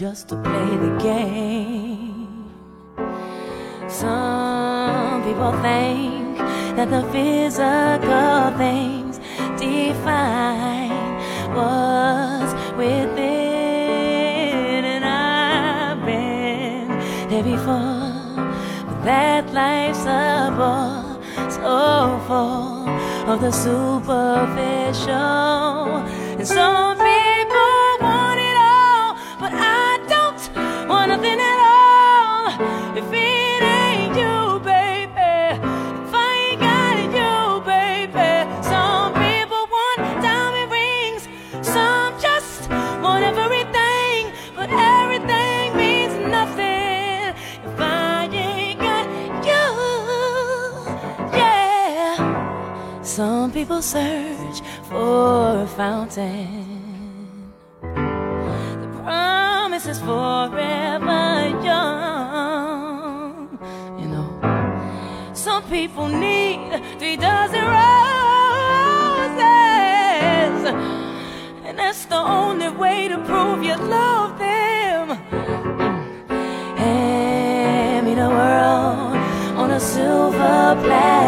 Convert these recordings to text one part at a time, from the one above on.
Just to play the game. Some people think that the physical things define what's within, and I've been there before. But that life's a bore, so full of the superficial, and some Search for a fountain. The promise is forever young. You know, some people need three dozen roses, and that's the only way to prove you love them. Hand me the world on a silver platter,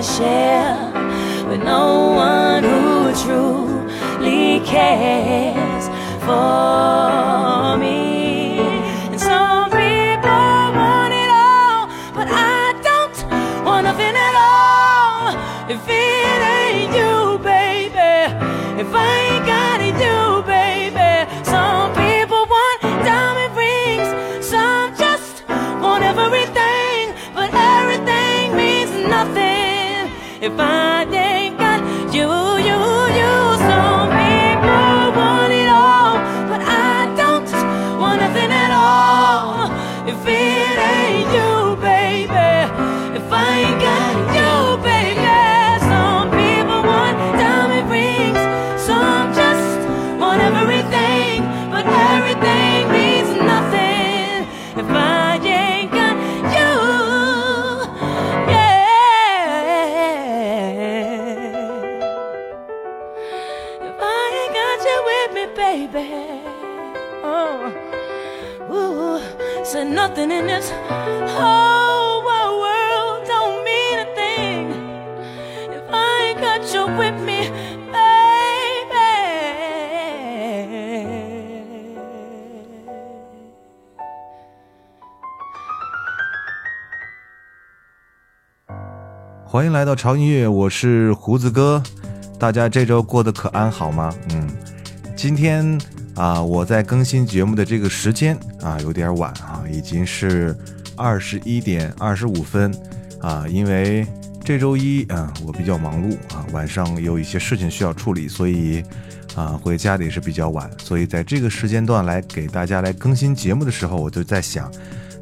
to share, with no one who truly cares for if I 欢迎来到潮音乐，我是胡子哥。大家这周过得可安好吗？嗯，今天啊，我在更新节目的这个时间啊，有点晚啊，已经是二十一点二十五分啊，因为这周一啊，我比较忙碌啊，晚上有一些事情需要处理，所以啊，回家的也是比较晚，所以在这个时间段来给大家来更新节目的时候，我就在想，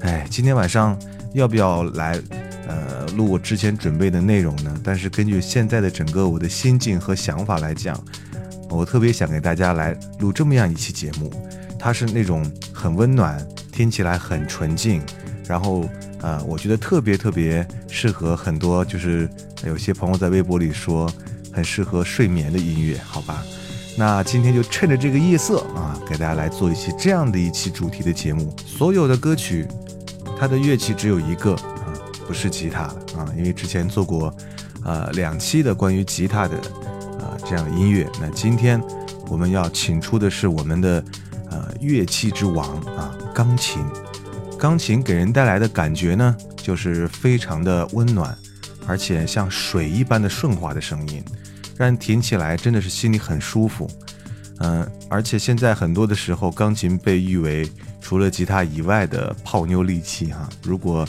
哎，今天晚上要不要来？呃，录我之前准备的内容呢？但是根据现在的整个我的心境和想法来讲，我特别想给大家来录这么样一期节目，它是那种很温暖，听起来很纯净，然后呃，我觉得特别特别适合很多，就是有些朋友在微博里说很适合睡眠的音乐，好吧？那今天就趁着这个夜色啊，给大家来做一期这样的一期主题的节目。所有的歌曲，它的乐器只有一个，不是吉他啊，因为之前做过呃两期的关于吉他的啊这样的音乐。那今天我们要请出的是我们的呃乐器之王啊，钢琴。钢琴给人带来的感觉呢，就是非常的温暖，而且像水一般的顺滑的声音。让人听起来真的是心里很舒服，嗯，而且现在很多的时候，钢琴被誉为除了吉他以外的泡妞利器哈。如果，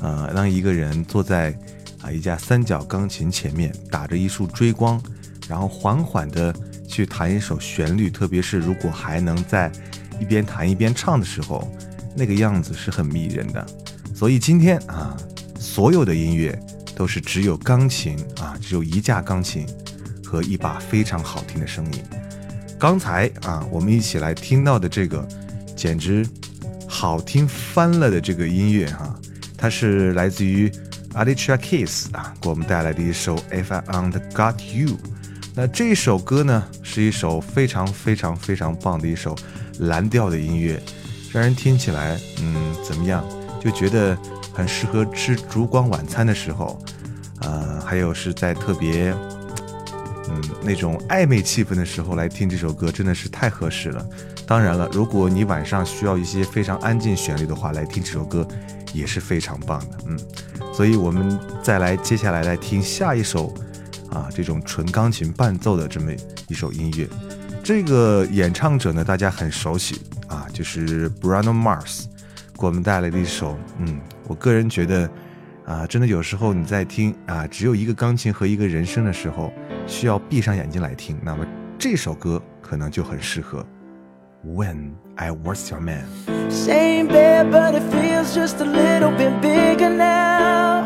呃，让一个人坐在啊一架三角钢琴前面，打着一束追光，然后缓缓的去弹一首旋律，特别是如果还能在一边弹一边唱的时候，那个样子是很迷人的。所以今天啊，所有的音乐都是只有钢琴啊，只有一架钢琴。和一把非常好听的声音。刚才啊，我们一起来听到的这个，简直好听翻了的这个音乐哈，它是来自于 Alicia Keys 啊，给我们带来的一首 If I Ain't Got You。那这首歌呢，是一首非常非常非常棒的一首蓝调的音乐，让人听起来，嗯，怎么样？就觉得很适合吃烛光晚餐的时候，呃，还有是在特别。嗯，那种暧昧气氛的时候来听这首歌真的是太合适了。当然了，如果你晚上需要一些非常安静旋律的话，来听这首歌也是非常棒的。嗯，所以我们再来接下来来听下一首啊，这种纯钢琴伴奏的这么一首音乐。这个演唱者呢，大家很熟悉啊，就是 Bruno Mars 给我们带来的一首。嗯，我个人觉得啊，真的有时候你在听啊，只有一个钢琴和一个人声的时候。需要闭上眼睛来听，那么这首歌可能就很适合。When I Was Your Man。Same bed, but it feels just a little bit bigger now.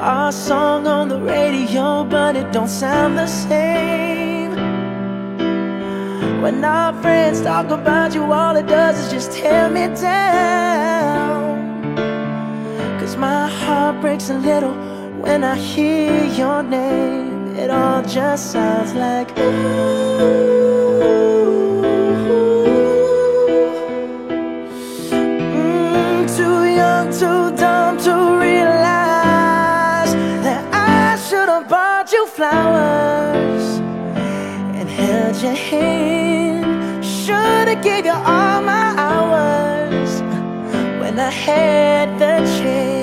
Our song on the radio, but it don't sound the same. When our friends talk about you, all it does is just tear me down. Cause my heart breaks a little when I hear your name, it all just sounds like ooh. Mm, too young, too dumb to realize that I should have bought you flowers and held your hand. Should have gave you all my hours when I had the chance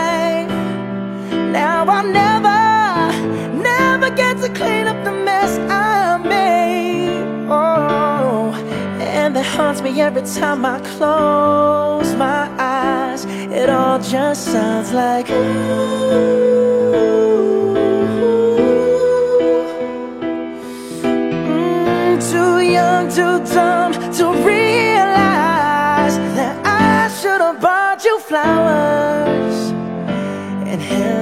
now I'll never, never get to clean up the mess I made. Oh, and that haunts me every time I close my eyes. It all just sounds like ooh. Too young, too dumb to realize that I should have bought you flowers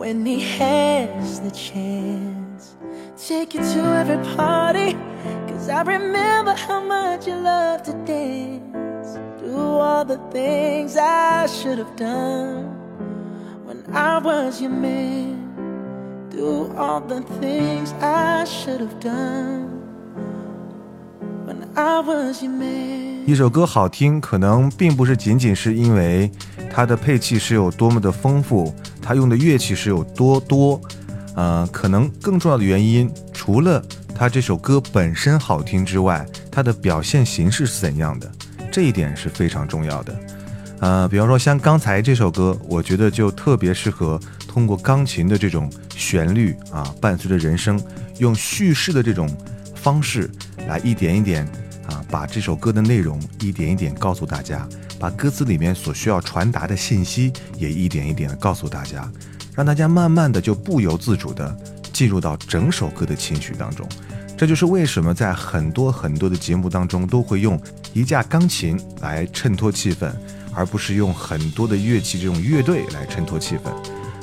when he has the chance. Take you to every party, cause Cause I remember how much you loved to dance. Do all the things I should have done when I was your man. Do all the things I should have done when I was your man. 一首歌好听，可能并不是仅仅是因为它的配器是有多么的丰富， 它用的乐器是有多多，呃，可能更重要的原因，除了它这首歌本身好听之外，它的表现形式是怎样的，这一点是非常重要的。呃，比方说像刚才这首歌，我觉得就特别适合通过钢琴的这种旋律啊，伴随着人声，用叙事的这种方式来一点一点啊，把这首歌的内容一点一点告诉大家，把歌词里面所需要传达的信息也一点一点的告诉大家，让大家慢慢的就不由自主的进入到整首歌的情绪当中。这就是为什么在很多很多的节目当中都会用一架钢琴来衬托气氛。而不是用很多的乐器这种乐队来衬托气氛，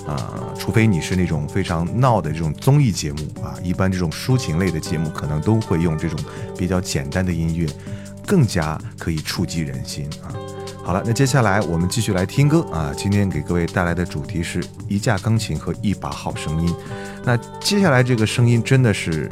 啊，除非你是那种非常闹的这种综艺节目啊，一般这种抒情类的节目可能都会用这种比较简单的音乐，更加可以触及人心啊。好了，那接下来我们继续来听歌啊，今天给各位带来的主题是一架钢琴和一把好声音。那接下来这个声音真的是。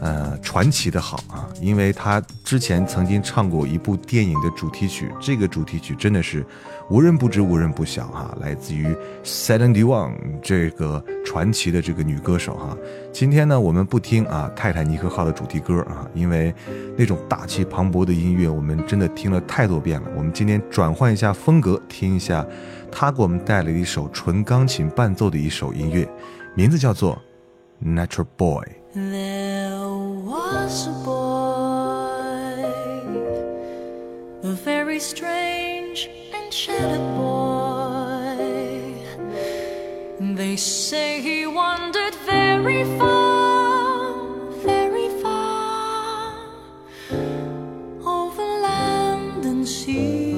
呃，传奇的好啊，因为他之前曾经唱过一部电影的主题曲，这个主题曲真的是无人不知、无人不晓哈，来自于 SEVENTY ONE 这个传奇的这个女歌手哈。今天呢，我们不听啊《泰坦尼克号》的主题歌啊，因为那种大气磅礴的音乐，我们真的听了太多遍了。我们今天转换一下风格，听一下他给我们带来的一首纯钢琴伴奏的一首音乐，名字叫做《Natural Boy》。A very strange and shattered boy. They say he wandered very far, very far over land and sea.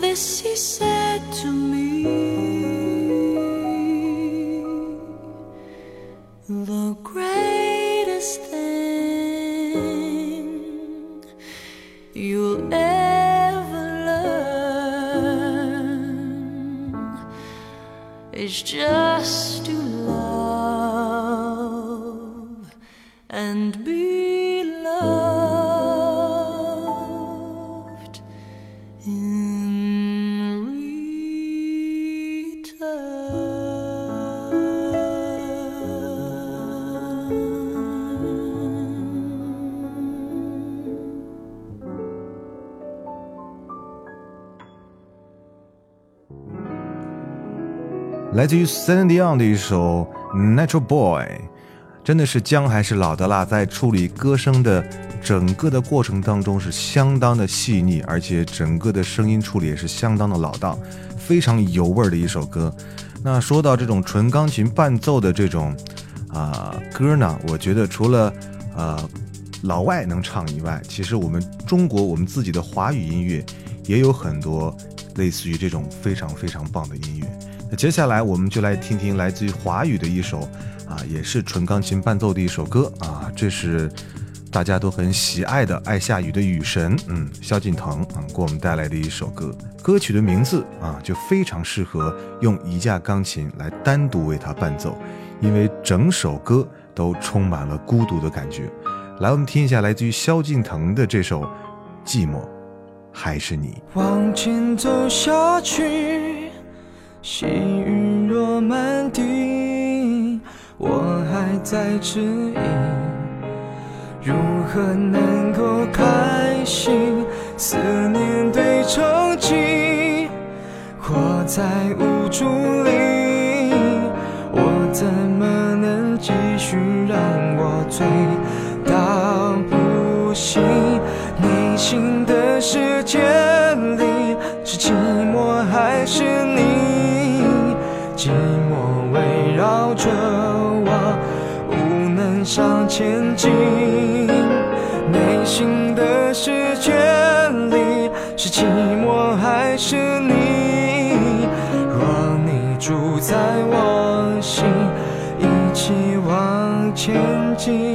this he said to me. 来自于 s e n d y o n 的一首《Natural Boy》，真的是姜还是老的辣，在处理歌声的整个的过程当中是相当的细腻，而且整个的声音处理也是相当的老道，非常有味儿的一首歌。那说到这种纯钢琴伴奏的这种啊、歌呢，我觉得除了呃老外能唱以外，其实我们中国我们自己的华语音乐也有很多类似于这种非常非常棒的音。那接下来我们就来听听来自于华语的一首啊，也是纯钢琴伴奏的一首歌啊，这是大家都很喜爱的《爱下雨的雨神》，嗯，萧敬腾啊给我们带来的一首歌。歌曲的名字啊，就非常适合用一架钢琴来单独为它伴奏，因为整首歌都充满了孤独的感觉。来，我们听一下来自于萧敬腾的这首《寂寞还是你》。往前走下去，细雨落满地，我还在迟疑，如何能够开心？思念堆成疾，活在无助里，我怎么能继续让我醉到不行？内心的世界里，是寂寞还是？寂寞围绕着我，无能向前进。内心的世界里，是寂寞还是你？若你住在我心，一起往前进。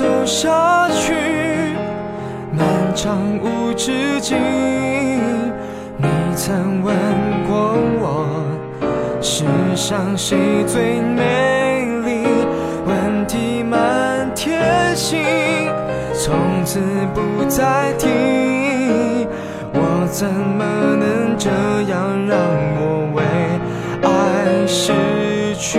走下去，漫长无止境。你曾问过我，世上谁最美丽？问题满天星，从此不再提。我怎么能这样让我为爱失去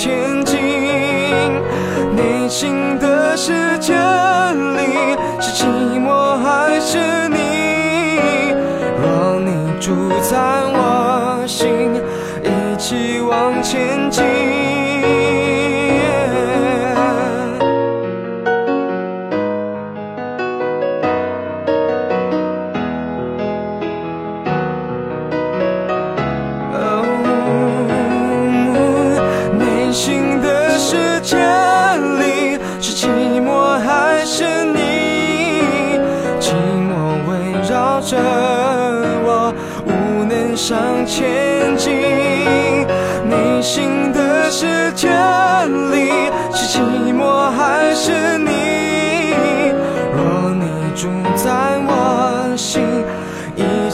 前进。内心的世界里，是寂寞还是你？若你住在我心，一起往前进。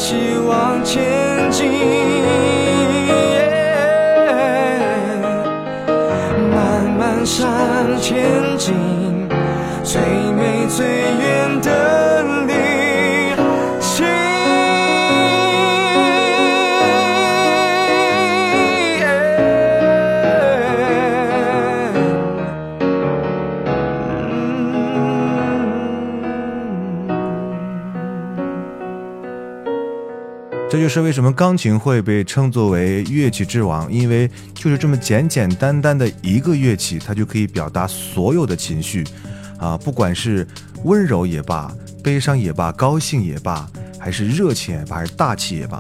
起往前进。慢慢向前进，最美最远的就是为什么钢琴会被称作为乐器之王，因为就是这么简简单单的一个乐器，它就可以表达所有的情绪，啊，不管是温柔也罢，悲伤也罢，高兴也罢，还是热情也罢，还是大气也罢，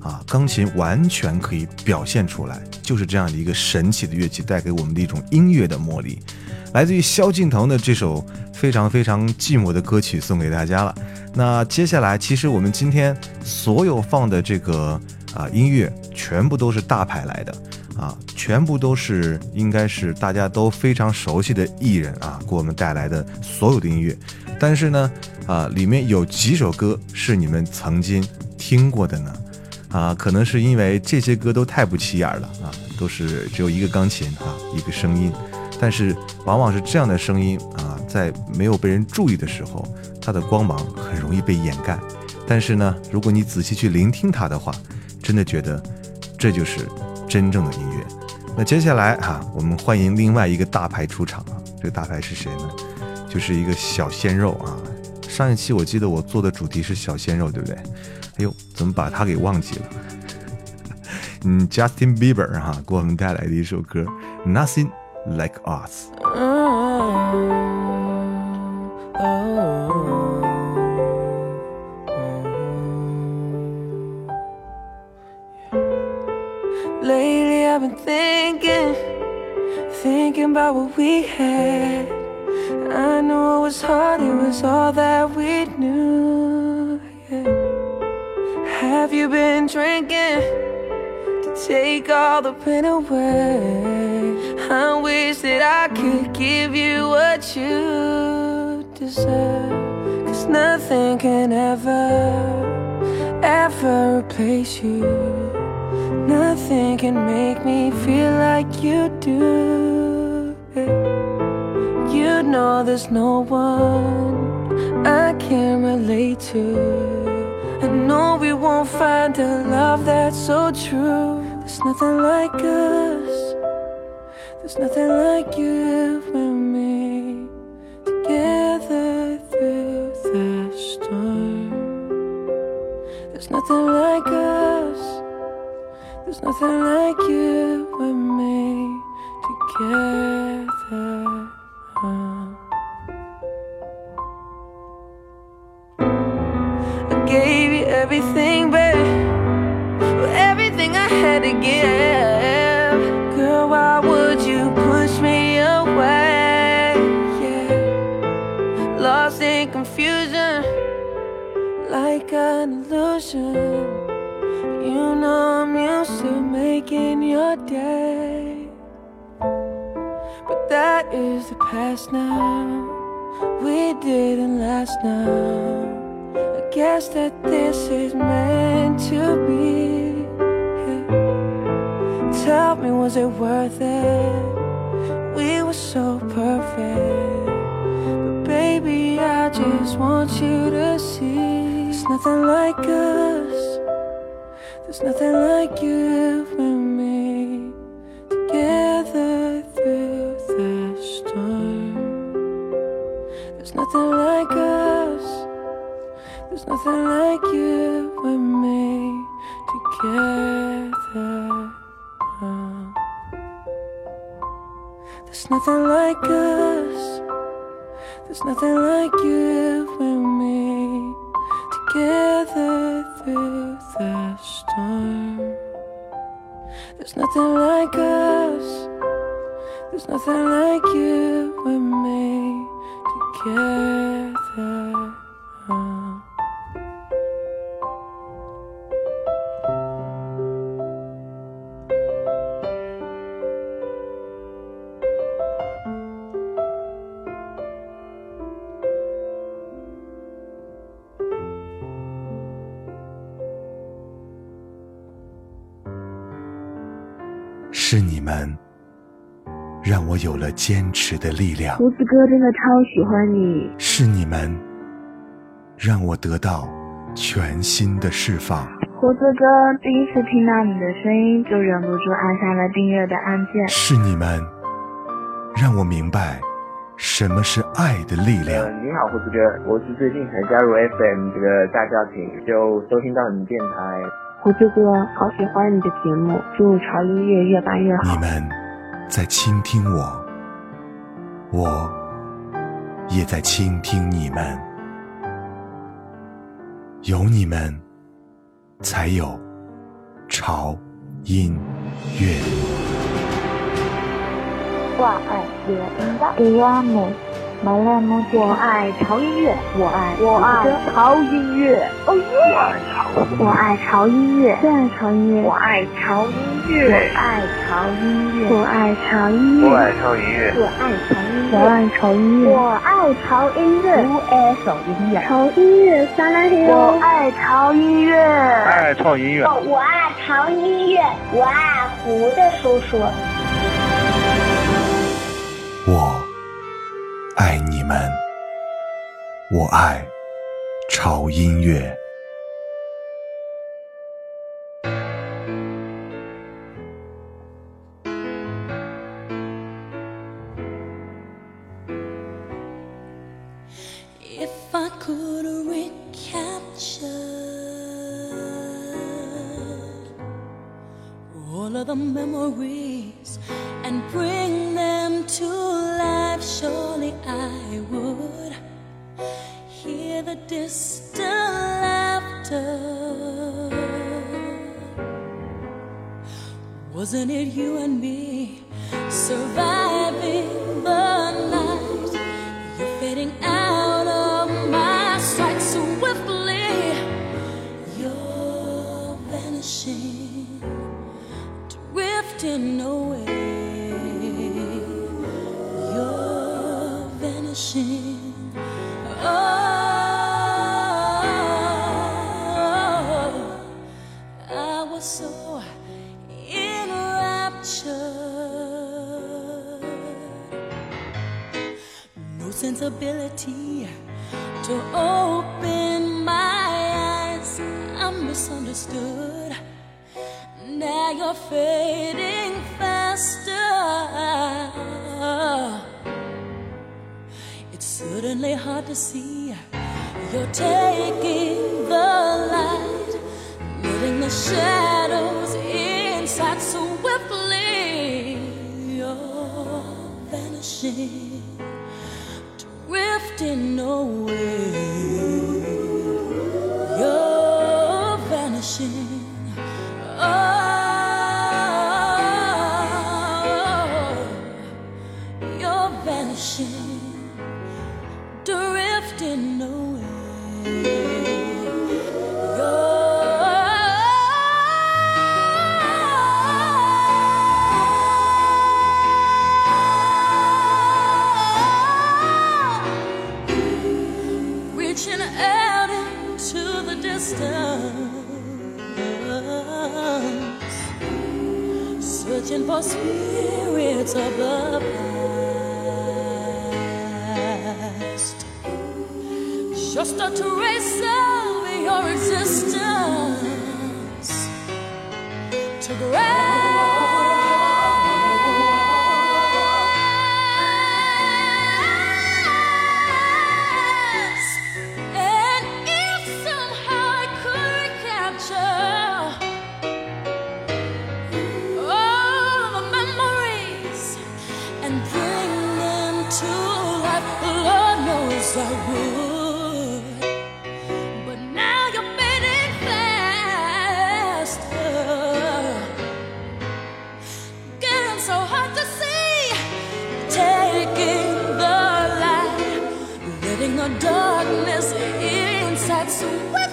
啊，钢琴完全可以表现出来，就是这样的一个神奇的乐器，带给我们的一种音乐的魔力。来自于萧敬腾的这首非常非常寂寞的歌曲送给大家了。那接下来，其实我们今天所有放的这个啊音乐，全部都是大牌来的啊，全部都是应该是大家都非常熟悉的艺人啊，给我们带来的所有的音乐。但是呢，啊，里面有几首歌是你们曾经听过的呢？啊，可能是因为这些歌都太不起眼了啊，都是只有一个钢琴啊，一个声音，但是往往是这样的声音啊，在没有被人注意的时候，它的光芒很容易被掩盖。但是呢，如果你仔细去聆听它的话，真的觉得这就是真正的音乐。那接下来哈、我们欢迎另外一个大牌出场啊，这个大牌是谁呢？就是一个小鲜肉啊。上一期我记得我做的主题是小鲜肉，对不对？哎呦，怎么把他给忘记了？嗯，Justin Bieber 哈、给我们带来的一首歌《Nothing Like Us》。Thinking, thinking about what we had. I know it was hard, it was all that we knew. yeah. Have you been drinking to take all the pain away? I wish that I could give you what you deserve. Cause nothing can ever, ever replace you. Nothing can make me feel like you do. You know there's no one I can relate to. I know we won't find a love that's so true. There's nothing like us. There's nothing like you illusion. You know I'm used to making your day. But that is the past now. We didn't last now. I guess that this is meant to be. Tell me, was it worth it? We were so perfect. But baby, I just want you to see. There's nothing like us. There's nothing like you and me together through the storm. There's nothing like us. There's nothing like you and me together. There's nothing like us. There's nothing like you and me together through the storm. There's nothing like us. There's nothing like you and me together.《是你们让我有了坚持的力量，胡子哥真的超喜欢你，是你们让我得到全新的释放。胡子哥第一次听到你的声音，就忍不住按下了订阅的按键。是你们让我明白什么是爱的力量呃，。你好，胡子哥，我是最近才加入 FM 这个大家庭，就收听到你电台。胡子哥，好喜欢你的节目，祝潮音乐越办越好你。们在倾听我，我也在倾听你们。有你们，才有潮音乐。挂爱乐音的摸姐，我爱潮音乐，我爱我爱潮音乐，哦耶！我爱潮音乐，最爱潮音乐，我爱潮音我乐，爱潮音乐，我爱潮音乐，我爱潮音乐，我爱潮音我乐，爱潮音乐，我爱潮音乐，我爱潮音乐，潮音乐撒拉嘿我爱潮音乐，爱潮音乐。我爱潮音乐，我爱胡子叔叔。爱你们，我爱潮音乐。If I could recapture all of the memories and bring them to life, surely I would hear the distant laughter. Wasn't it you and me surviving Now you're fading faster. It's certainly hard to see. You're taking the light, letting the shadows inside so swiftly. You're vanishing, drifting away. Darkness inside swiftly.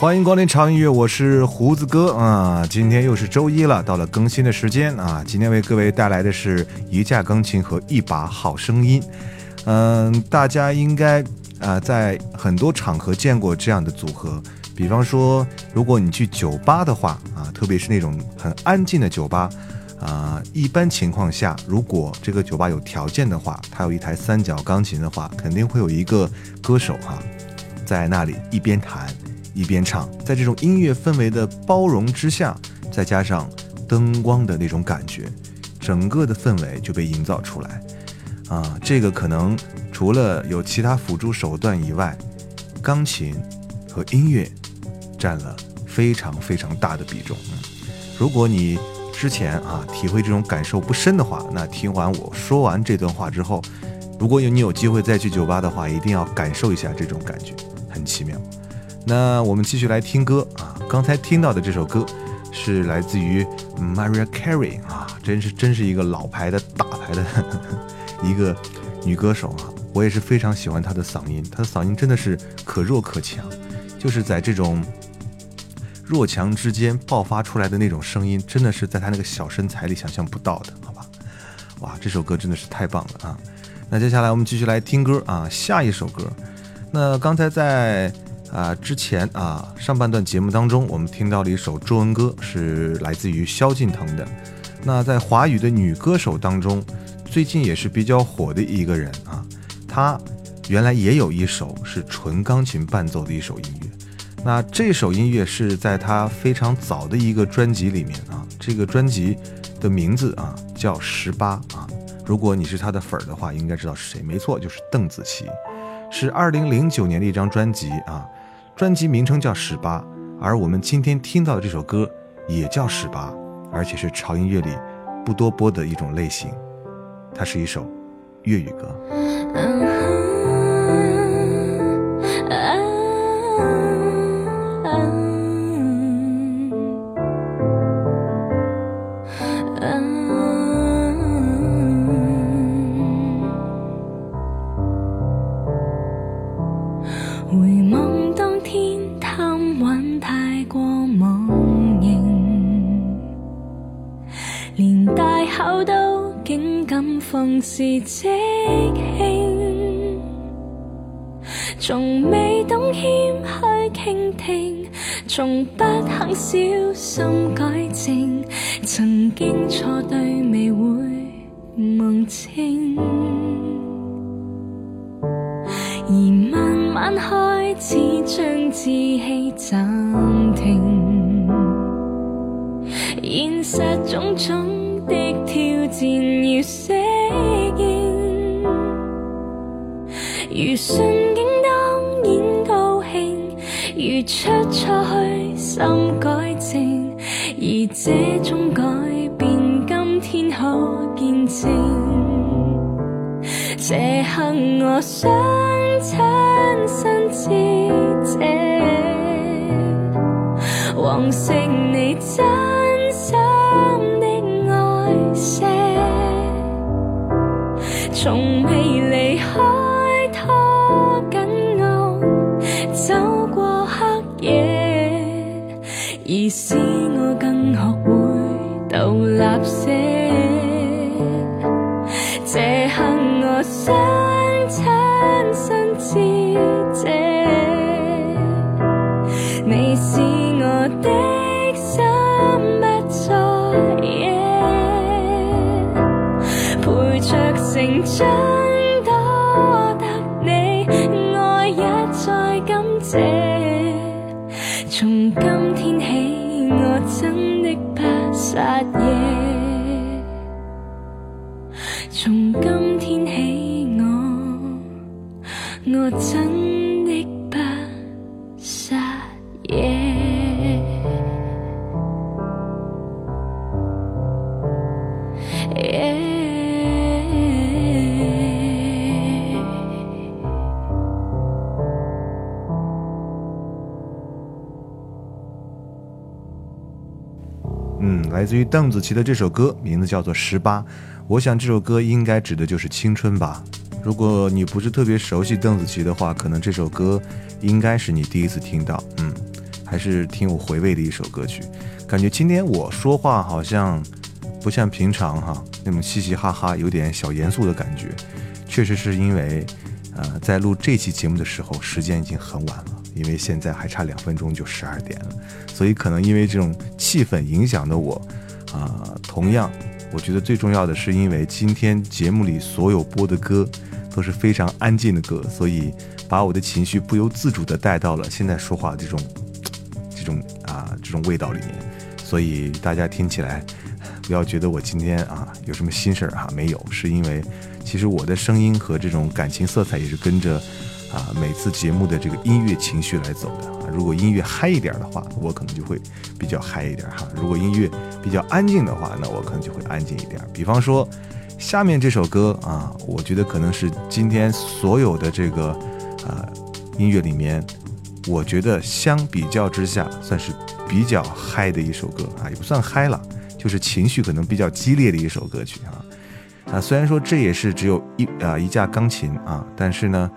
欢迎光临长音乐，我是胡子哥啊！今天又是周一了，到了更新的时间啊！今天为各位带来的是一架钢琴和一把好声音。嗯，大家应该啊、在很多场合见过这样的组合，比方说，如果你去酒吧的话啊，特别是那种很安静的酒吧啊，一般情况下，如果这个酒吧有条件的话，它有一台三角钢琴的话，肯定会有一个歌手哈、在那里一边弹一边唱，在这种音乐氛围的包容之下，再加上灯光的那种感觉，整个的氛围就被营造出来。啊，这个可能除了有其他辅助手段以外，钢琴和音乐占了非常非常大的比重。嗯，如果你之前啊体会这种感受不深的话，那听完我说完这段话之后，如果有你有机会再去酒吧的话，一定要感受一下这种感觉，很奇妙。那我们继续来听歌啊，刚才听到的这首歌是来自于 Maria Carey 啊，真是真是一个老牌的大牌的 一个女歌手啊，我也是非常喜欢她的嗓音，她的嗓音真的是可弱可强，就是在这种弱强之间爆发出来的那种声音，真的是在她那个小身材里想象不到的，好吧？哇，这首歌真的是太棒了啊！那接下来我们继续来听歌啊，下一首歌。那刚才在啊之前啊上半段节目当中，我们听到了一首中文歌，是来自于萧敬腾的。那在华语的女歌手当中，最近也是比较火的一个人啊，她原来也有一首是纯钢琴伴奏的一首音乐。那这首音乐是在她非常早的一个专辑里面啊，这个专辑的名字啊叫《十八》啊。如果你是她的粉儿的话，应该知道是谁，没错，就是邓紫棋。是二零零九年的一张专辑啊，专辑名称叫《十八》，而我们今天听到的这首歌也叫《十八》，而且是潮音乐里不多播的一种类型，它是一首粤语歌。从不肯小心而使我更学会独立些。这刻我自于邓紫棋的这首歌，名字叫做《十八》。我想这首歌应该指的就是青春吧。如果你不是特别熟悉邓紫棋的话，可能这首歌应该是你第一次听到。嗯，还是挺有回味的一首歌曲。感觉今天我说话好像不像平常哈那种嘻嘻哈哈，有点小严肃的感觉。确实是因为，呃，在录这期节目的时候，时间已经很晚了。因为现在还差两分钟就十二点了，所以可能因为这种气氛影响的我，啊、同样，我觉得最重要的是因为今天节目里所有播的歌都是非常安静的歌，所以把我的情绪不由自主地带到了现在说话这种这种啊这种味道里面，所以大家听起来不要觉得我今天啊有什么心事儿哈，没有，是因为其实我的声音和这种感情色彩也是跟着啊每次节目的这个音乐情绪来走的啊。如果音乐嗨一点的话，我可能就会比较嗨一点哈；如果音乐比较安静的话，那我可能就会安静一点。比方说下面这首歌啊，我觉得可能是今天所有的这个啊音乐里面。我觉得相比较之下，算是比较嗨的一首歌啊，也不算嗨了，就是情绪可能比较激烈的一首歌曲啊。啊，虽然说这也是只有一啊一架钢琴啊，但是呢，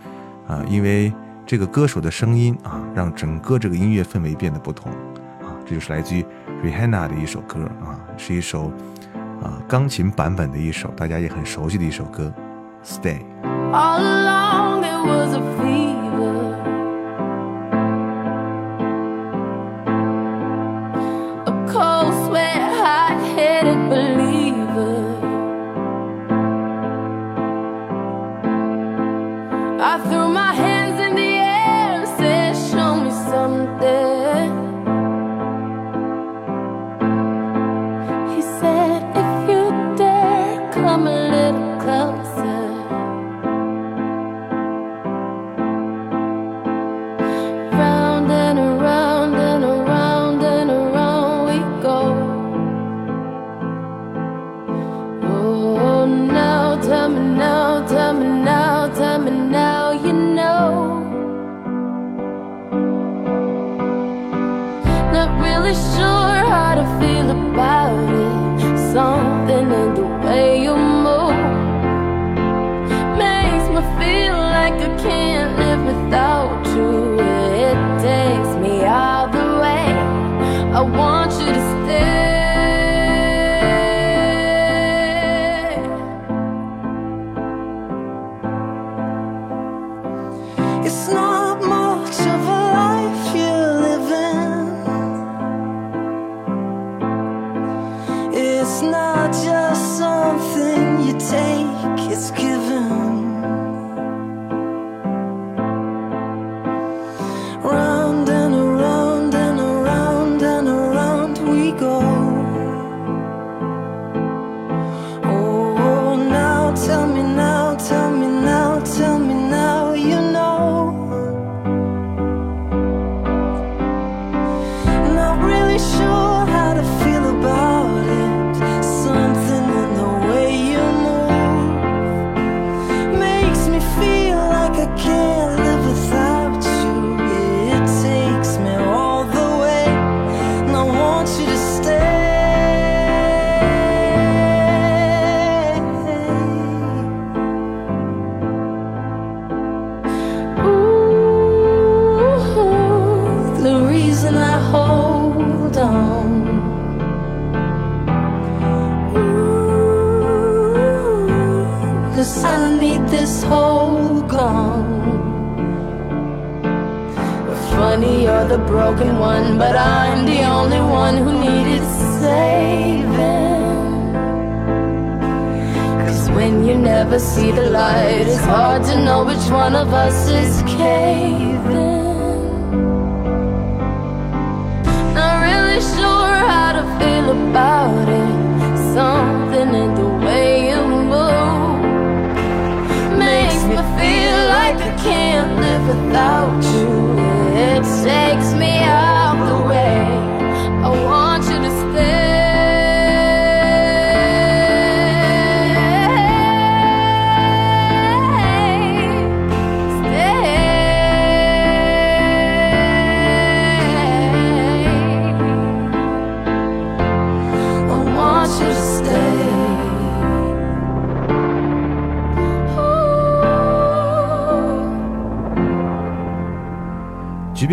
啊，因为这个歌手的声音啊，让整个这个音乐氛围变得不同啊。这就是来自于 Rihanna 的一首歌啊，是一首啊钢琴版本的一首大家也很熟悉的一首歌，Stay。Want you to of us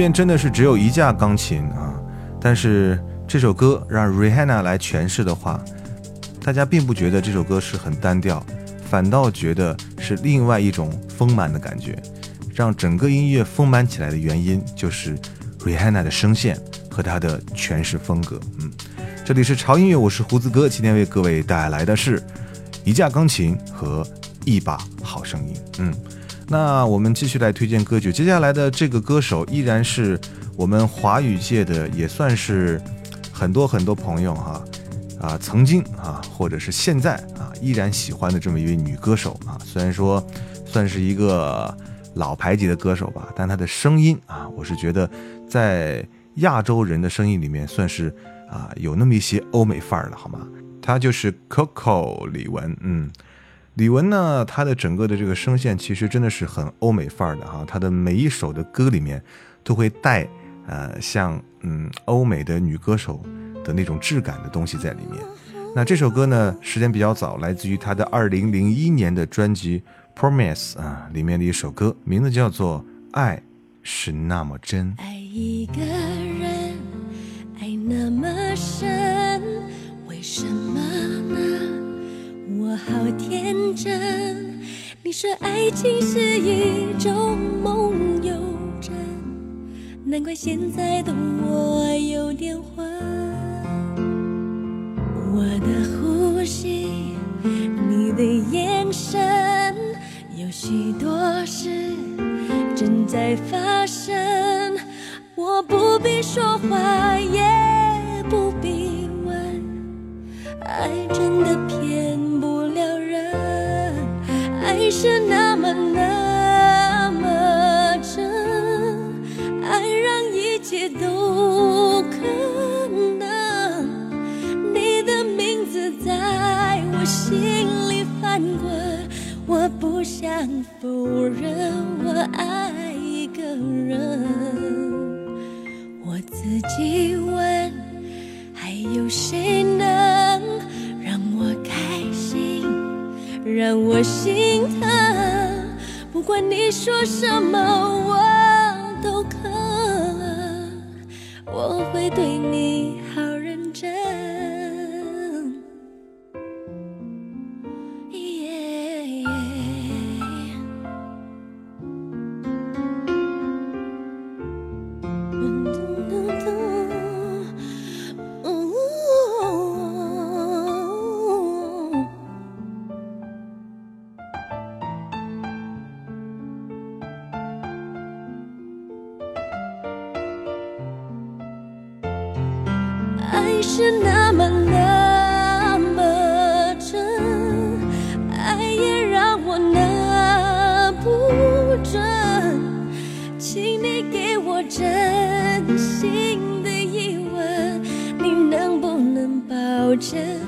边真的是只有一架钢琴啊，但是这首歌让 Rihanna 来诠释的话，大家并不觉得这首歌是很单调，反倒觉得是另外一种丰满的感觉。让整个音乐丰满起来的原因，就是 Rihanna 的声线和她的诠释风格。嗯，这里是潮音乐，我是胡子哥，今天为各位带来的是一架钢琴和一把好声音。嗯，那我们继续来推荐歌曲，接下来的这个歌手依然是我们华语界的，也算是很多很多朋友哈。啊，曾经啊，或者是现在啊，依然喜欢的这么一位女歌手啊，虽然说算是一个老牌级的歌手吧，但她的声音啊，我是觉得在亚洲人的声音里面算是啊有那么一些欧美范儿的，好吗？她就是 Coco 李玟，嗯，李玟呢，她的整个的这个声线其实真的是很欧美范儿的哈，她的每一首的歌里面都会带呃像嗯欧美的女歌手。的那种质感的东西在里面。那这首歌呢，时间比较早，来自于她的二零零一年的专辑《Promise》啊，里面的一首歌，名字叫做《爱是那么真》。爱一个人，爱那么深，为什么呢？我好天真。你说爱情是一种梦游症，难怪现在的我有点昏。我的呼吸，你的眼神，有许多事正在发生。我不必说话，也不必问，爱真的想否认我爱一个人。我自己问，还有谁能让我开心，让我心疼？不管你说什么，我都可，我会对你保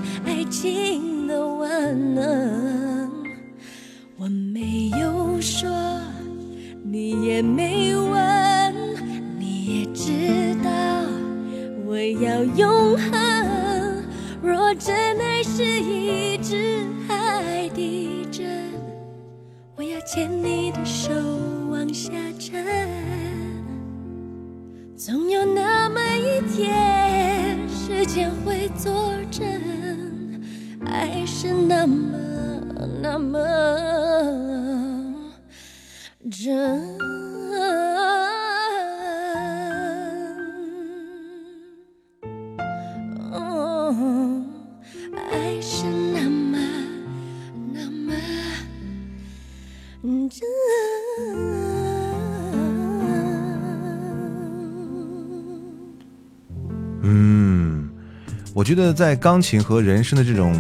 我觉得在钢琴和人声的这种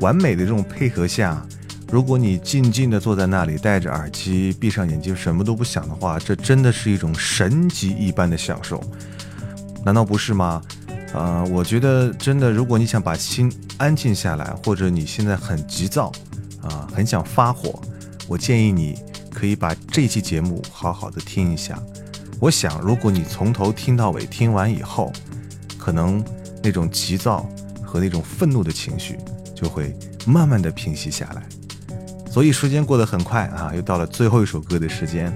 完美的这种配合下，如果你静静的坐在那里，戴着耳机，闭上眼睛，什么都不想的话，这真的是一种神级一般的享受，难道不是吗？呃，我觉得真的，如果你想把心安静下来，或者你现在很急躁啊，很想发火，我建议你可以把这期节目好好的听一下。我想，如果你从头听到尾，听完以后，可能。那种急躁和那种愤怒的情绪就会慢慢的平息下来，所以时间过得很快啊，又到了最后一首歌的时间。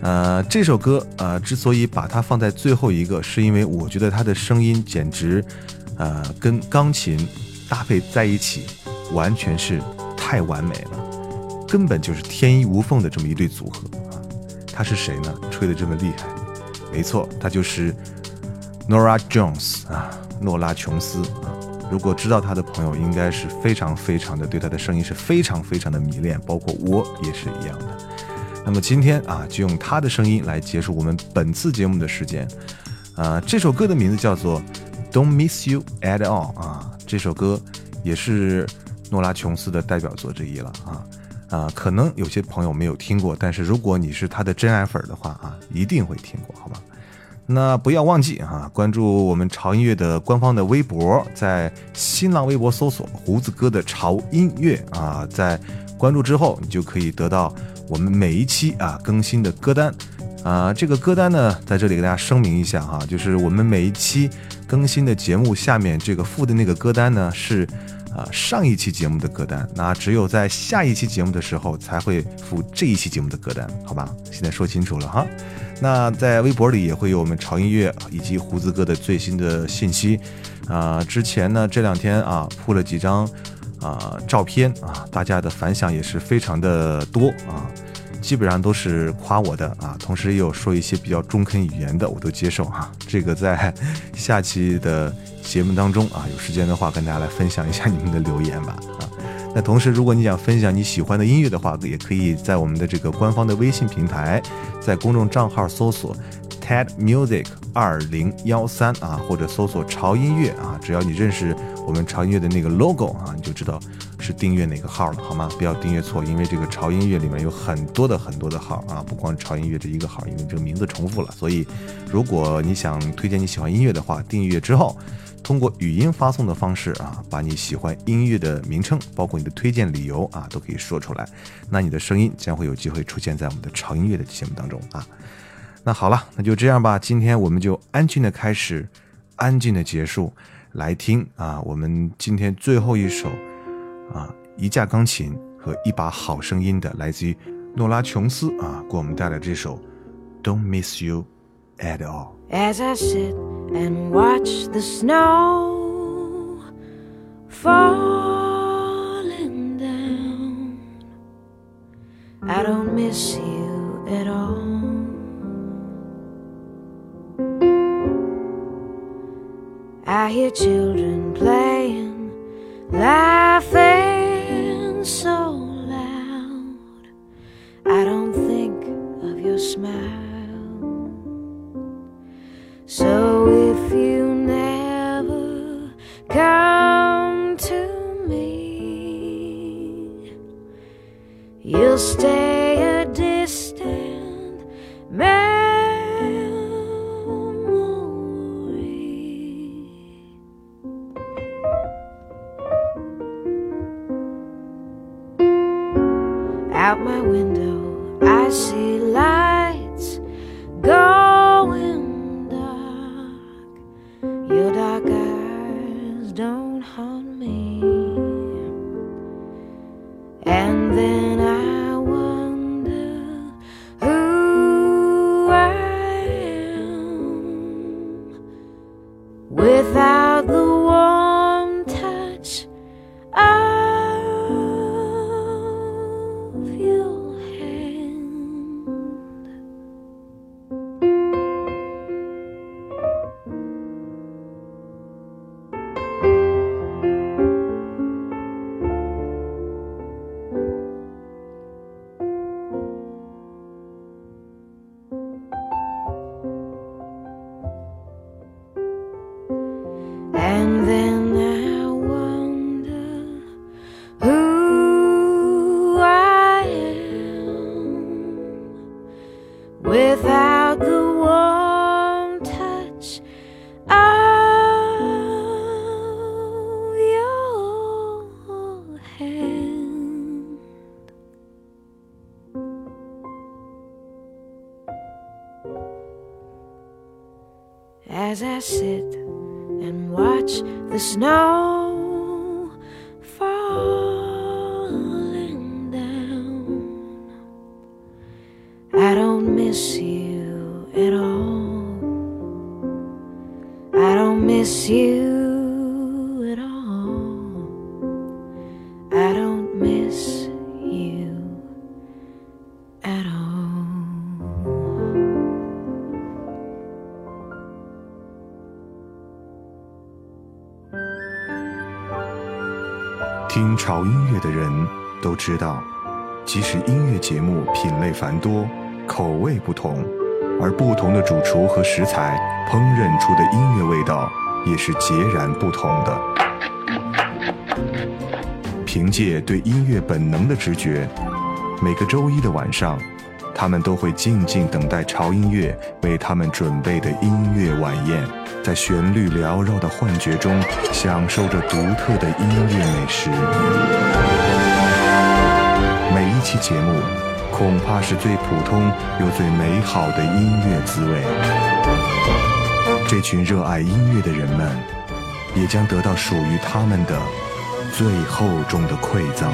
呃，这首歌呃之所以把它放在最后一个，是因为我觉得它的声音简直，呃，跟钢琴搭配在一起，完全是太完美了，根本就是天衣无缝的这么一对组合啊。他是谁呢？吹得这么厉害？没错，他就是 Nora Jones 啊，诺拉琼斯啊。如果知道他的朋友，应该是非常非常的对他的声音是非常非常的迷恋，包括我也是一样的。那么今天啊，就用他的声音来结束我们本次节目的时间。啊，这首歌的名字叫做 Don't Miss You at All 啊，这首歌也是诺拉琼斯的代表作之一了啊。啊，可能有些朋友没有听过，但是如果你是他的真爱粉的话啊，一定会听过，好吧？那不要忘记啊，关注我们潮音乐的官方的微博，在新浪微博搜索“胡子哥的潮音乐”啊，在关注之后，你就可以得到我们每一期啊更新的歌单啊。这个歌单呢，在这里给大家声明一下哈，就是我们每一期更新的节目下面这个附的那个歌单呢是。啊，上一期节目的歌单，那只有在下一期节目的时候才会附这一期节目的歌单，好吧？现在说清楚了哈。那在微博里也会有我们潮音乐以及胡子哥的最新的信息。啊，之前呢这两天啊铺了几张啊照片啊，大家的反响也是非常的多啊。基本上都是夸我的啊，同时也有说一些比较中肯语言的，我都接受哈。这个在下期的节目当中啊，有时间的话跟大家来分享一下你们的留言吧啊。那同时，如果你想分享你喜欢的音乐的话，也可以在我们的这个官方的微信平台，在公众账号搜索 TED Music 二零幺三啊，或者搜索潮音乐啊，只要你认识我们潮音乐的那个 logo 啊，你就知道。是订阅哪个号了，好吗？不要订阅错，因为这个潮音乐里面有很多的很多的号啊，不光潮音乐这一个号，因为这个名字重复了。所以，如果你想推荐你喜欢音乐的话，订阅之后，通过语音发送的方式啊，把你喜欢音乐的名称，包括你的推荐理由啊，都可以说出来。那你的声音将会有机会出现在我们的潮音乐的节目当中啊。那好了，那就这样吧，今天我们就安静的开始，安静的结束，来听啊，我们今天最后一首。啊，一架钢琴和一把好声音的，来自于诺拉琼斯啊，给我们带来这首《Don't Miss You at All》。As I sit and watch the snow falling down, I don't miss you at all. I hear children playing, laughing so loud. I don't think of your smile. So if you As I sit and watch the snow 的人都知道，即使音乐节目品类繁多，口味不同，而不同的主厨和食材烹饪出的音乐味道也是截然不同的。凭借对音乐本能的直觉，每个周一的晚上，他们都会静静等待潮音乐为他们准备的音乐晚宴，在旋律缭绕的幻觉中，享受着独特的音乐美食。每一期节目，恐怕是最普通又最美好的音乐滋味。这群热爱音乐的人们，也将得到属于他们的最厚重的馈赠。